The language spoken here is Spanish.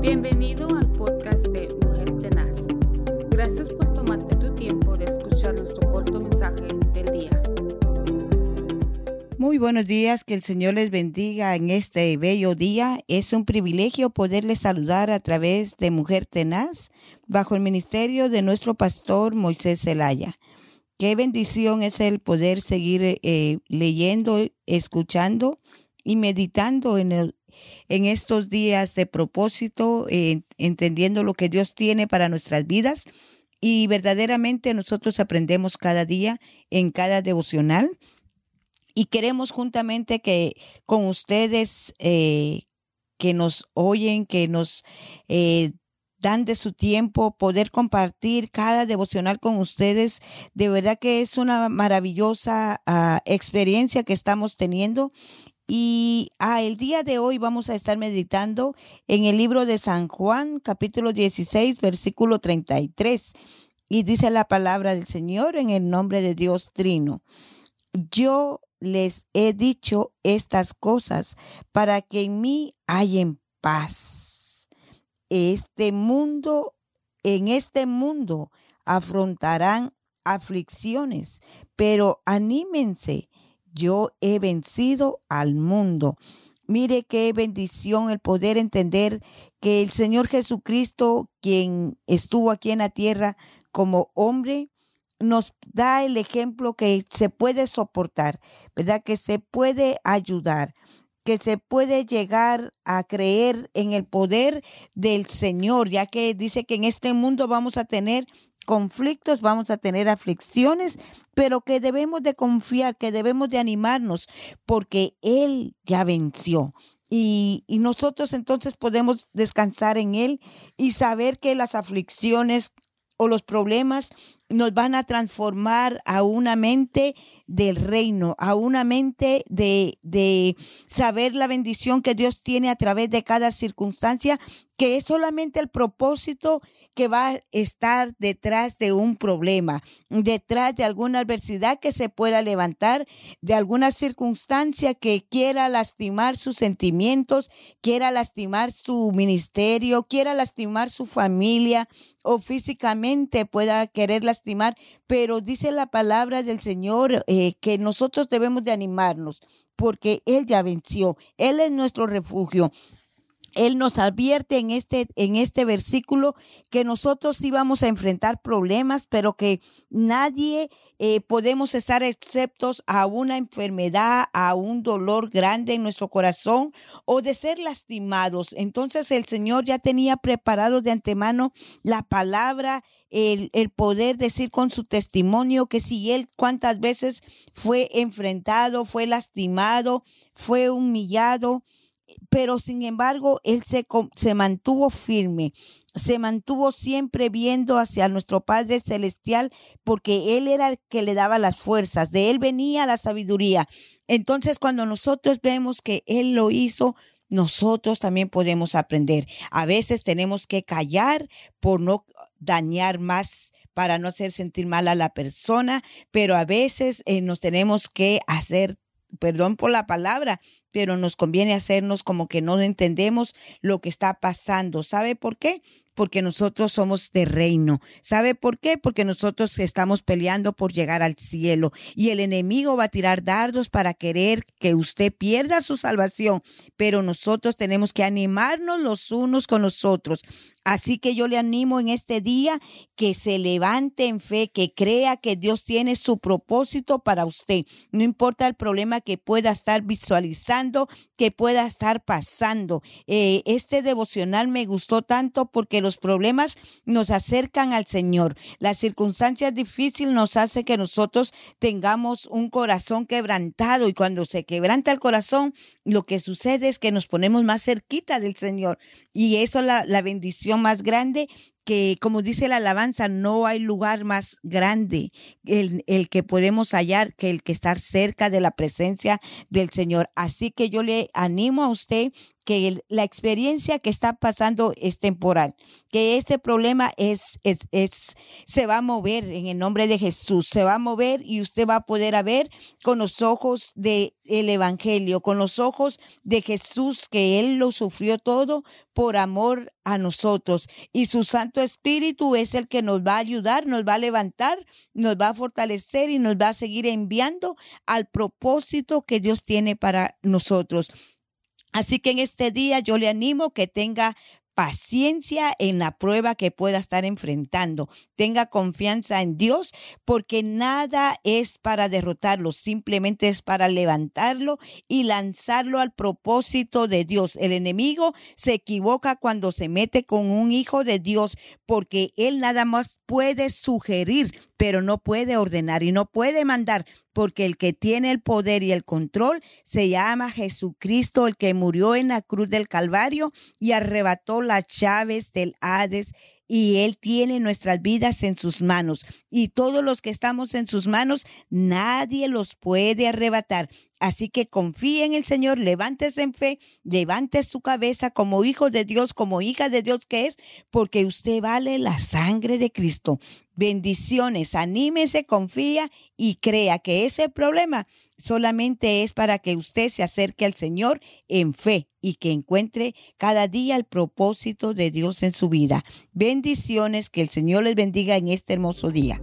Bienvenido al podcast de Mujer Tenaz. Gracias por tomarte tu tiempo de escuchar nuestro corto mensaje del día. Muy buenos días, que el Señor les bendiga en este bello día. Es un privilegio poderles saludar a través de Mujer Tenaz bajo el ministerio de nuestro pastor Moisés Zelaya. Qué bendición es el poder seguir eh, leyendo, escuchando y meditando en, el, en estos días de propósito, eh, entendiendo lo que Dios tiene para nuestras vidas. Y verdaderamente nosotros aprendemos cada día en cada devocional. Y queremos juntamente que con ustedes eh, que nos oyen, que nos dan de su tiempo, poder compartir cada devocional con ustedes. De verdad que es una maravillosa ah, experiencia que estamos teniendo. Y ah, el día de hoy vamos a estar meditando en el libro de San Juan, capítulo 16, versículo 33. Y dice la palabra del Señor en el nombre de Dios Trino. Yo les he dicho estas cosas para que en mí hayan paz este mundo, en este mundo afrontarán aflicciones, pero anímense, yo he vencido al mundo. Mire qué bendición el poder entender que el Señor Jesucristo, quien estuvo aquí en la tierra como hombre, nos da el ejemplo que se puede soportar, ¿verdad? Que se puede ayudar que se puede llegar a creer en el poder del Señor, ya que dice que en este mundo vamos a tener conflictos, vamos a tener aflicciones, pero que debemos de confiar, que debemos de animarnos, porque Él ya venció. Y, nosotros entonces podemos descansar en Él y saber que las aflicciones o los problemas nos van a transformar a una mente del reino, a una mente de, de saber la bendición que Dios tiene a través de cada circunstancia, que es solamente el propósito que va a estar detrás de un problema, detrás de alguna adversidad que se pueda levantar, de alguna circunstancia que quiera lastimar sus sentimientos, quiera lastimar su ministerio, quiera lastimar su familia o físicamente pueda querer lastimar pero dice la palabra del Señor eh, que nosotros debemos de animarnos porque Él ya venció, Él es nuestro refugio. Él nos advierte en este, en este versículo que nosotros íbamos a enfrentar problemas, pero que nadie eh, podemos estar exceptos a una enfermedad, a un dolor grande en nuestro corazón o de ser lastimados. Entonces el Señor ya tenía preparado de antemano la palabra, el, el poder decir con su testimonio que si Él cuántas veces fue enfrentado, fue lastimado, fue humillado pero sin embargo él se, se mantuvo firme, se mantuvo siempre viendo hacia nuestro Padre Celestial porque Él era el que le daba las fuerzas, de Él venía la sabiduría. Entonces cuando nosotros vemos que Él lo hizo, nosotros también podemos aprender. A veces tenemos que callar por no dañar más, para no hacer sentir mal a la persona, pero a veces eh, nos tenemos que hacer perdón por la palabra, pero nos conviene hacernos como que no entendemos lo que está pasando. ¿Sabe por qué? Porque nosotros somos de reino. ¿Sabe por qué? Porque nosotros estamos peleando por llegar al cielo y el enemigo va a tirar dardos para querer que usted pierda su salvación, pero nosotros tenemos que animarnos los unos con los otros. Así que yo le animo en este día que se levante en fe, que crea que Dios tiene su propósito para usted. No importa el problema que pueda estar visualizando, que pueda estar pasando. Eh, este devocional me gustó tanto porque los problemas nos acercan al Señor. Las circunstancias difíciles nos hace que nosotros tengamos un corazón quebrantado y cuando se quebranta el corazón, lo que sucede es que nos ponemos más cerquita del Señor y eso la, la bendición más grande que, como dice la alabanza, no hay lugar más grande el, el, que podemos hallar que el que estar cerca de la presencia del Señor. Así que yo le animo a usted que la experiencia que está pasando es temporal, que este problema es, es, se va a mover en el nombre de Jesús, se va a mover y usted va a poder ver con los ojos del el Evangelio, con los ojos de Jesús, que Él lo sufrió todo por amor a nosotros. Y su Santo Espíritu es el que nos va a ayudar, nos va a levantar, nos va a fortalecer y nos va a seguir enviando al propósito que Dios tiene para nosotros. Así que en este día yo le animo que tenga paciencia en la prueba que pueda estar enfrentando. Tenga confianza en Dios porque nada es para derrotarlo, simplemente es para levantarlo y lanzarlo al propósito de Dios. El enemigo se equivoca cuando se mete con un hijo de Dios porque él nada más puede sugerir, pero no puede ordenar y no puede mandar, porque el que tiene el poder y el control se llama Jesucristo, el que murió en la cruz del Calvario y arrebató las llaves del Hades y Él tiene nuestras vidas en sus manos. Y todos los que estamos en sus manos, nadie los puede arrebatar. Así que confíe en el Señor, levántese en fe, levante su cabeza como hijo de Dios, como hija de Dios que es, porque usted vale la sangre de Cristo. Bendiciones, anímese, confía y crea que ese problema solamente es para que usted se acerque al Señor en fe y que encuentre cada día el propósito de Dios en su vida. Bendiciones, que el Señor les bendiga en este hermoso día.